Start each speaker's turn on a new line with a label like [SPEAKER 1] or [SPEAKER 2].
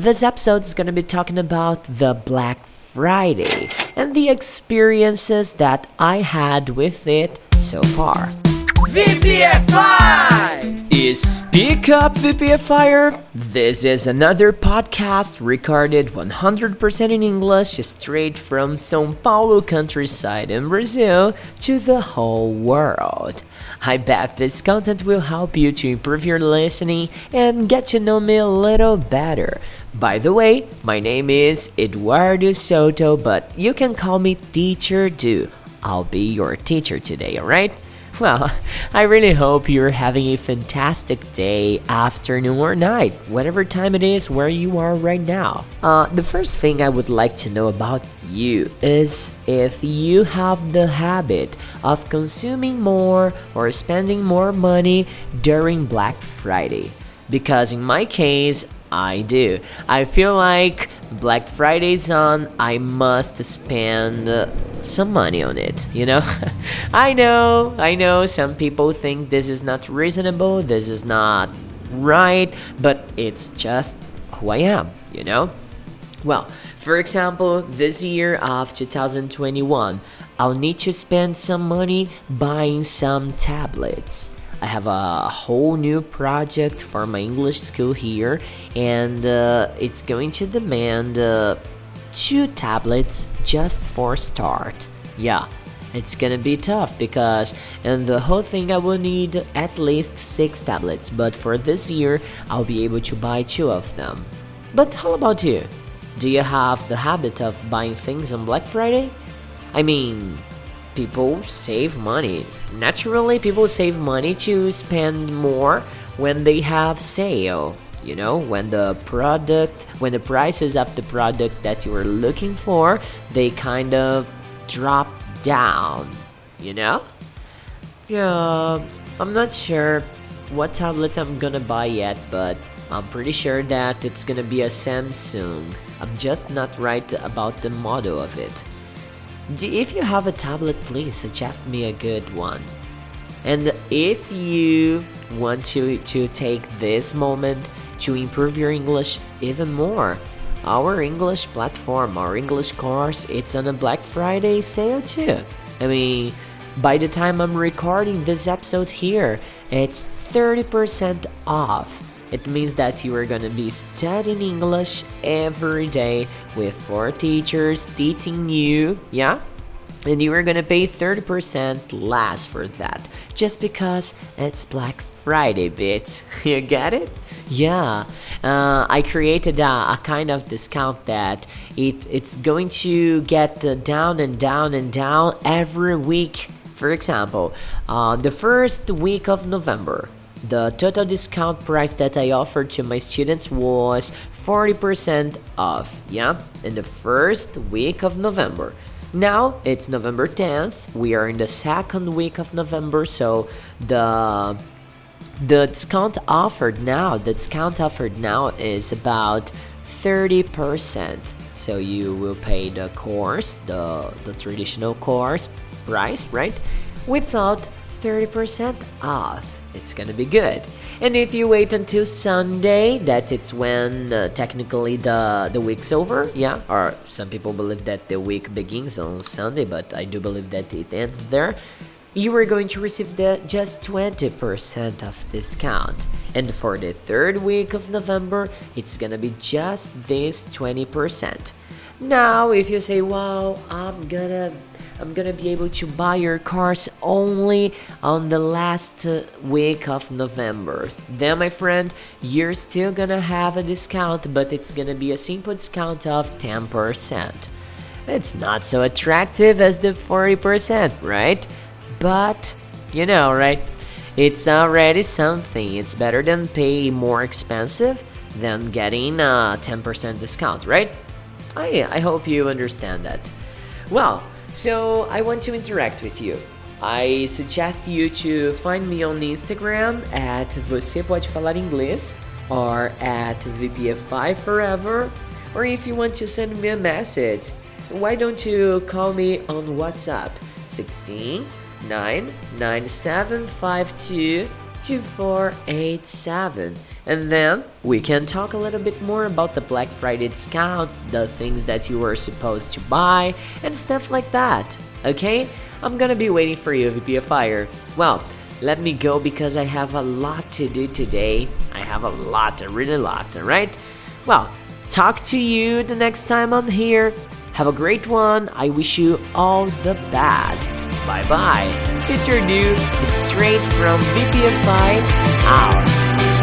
[SPEAKER 1] This episode is going to be talking about the Black Friday and the experiences that I had with it so far.
[SPEAKER 2] VPFI!
[SPEAKER 1] Speak Up VPFire? This is another podcast recorded 100% in English straight from São Paulo countryside in Brazil to the whole world. I bet this content will help you to improve your listening and get to know me a little better. By the way, my name is Eduardo Soto, but you can call me Teacher Do. I'll be your teacher today, alright? Well, I really hope you're having a fantastic day, afternoon, or night, whatever time it is where you are right now. Uh, the first thing I would like to know about you is if you have the habit of consuming more or spending more money during Black Friday. Because in my case, I do. I feel like Black Friday's on, I must spend some money on it, you know? I know, I know some people think this is not reasonable, this is not right, but it's just who I am, you know? Well, for example, this year of 2021, I'll need to spend some money buying some tablets. I have a whole new project for my English school here, and uh, it's going to demand uh, two tablets just for start. Yeah, it's gonna be tough because in the whole thing I will need at least six tablets, but for this year I'll be able to buy two of them. But how about you? Do you have the habit of buying things on Black Friday? I mean, people save money. Naturally, people save money to spend more when they have sale. You know, when the product, when the prices of the product that you are looking for, they kind of drop down. You know? Yeah, I'm not sure what tablet I'm gonna buy yet, but I'm pretty sure that it's gonna be a Samsung. I'm just not right about the model of it. If you have a tablet, please suggest me a good one. And if you want to, to take this moment to improve your English even more, our English platform, our English course, it's on a Black Friday sale too. I mean, by the time I'm recording this episode here, it's 30% off. It means that you are gonna be studying English every day with four teachers teaching you, yeah? And you are gonna pay 30% less for that just because it's Black Friday, bitch. You get it? Yeah, uh, I created a, a, kind of discount that it it's going to get uh, down and down and down every week. For example, uh, the first week of November, the total discount price that I offered to my students was 40% off, yeah, in the first week of November. Now it's November 10th, we are in the second week of November, so the the discount offered now, the discount offered now is about 30%. So you will pay the course, the the traditional course price, right? Without 30% off it's gonna be good. And if you wait until Sunday, that it's when uh, technically the the week's over, yeah. Or some people believe that the week begins on Sunday, but I do believe that it ends there. You are going to receive the just 20% of discount. And for the third week of November, it's gonna be just this 20%. Now, if you say, "Wow, I'm gonna I'm gonna be able to buy your cars only on the last week of November. Then, my friend, you're still gonna have a discount, but it's gonna be a simple discount of 10%. It's not so attractive as the 40%, right? But, you know, right? It's already something. It's better than pay more expensive than getting a 10% discount, right? I, I hope you understand that. Well, so I want to interact with you. I suggest you to find me on Instagram at Você Pode Falar Inglês or at VPF5 Forever. Or if you want to send me a message, why don't you call me on WhatsApp 16 99752 2487. And then we can talk a little bit more about the Black Friday discounts, the things that you were supposed to buy, and stuff like that. Okay? I'm gonna be waiting for you, VPFire. Well, let me go because I have a lot to do today. I have a lot, a really lot, alright? Well, talk to you the next time I'm here. Have a great one. I wish you all the best. Bye bye. Teacher Dude straight from VPFI out.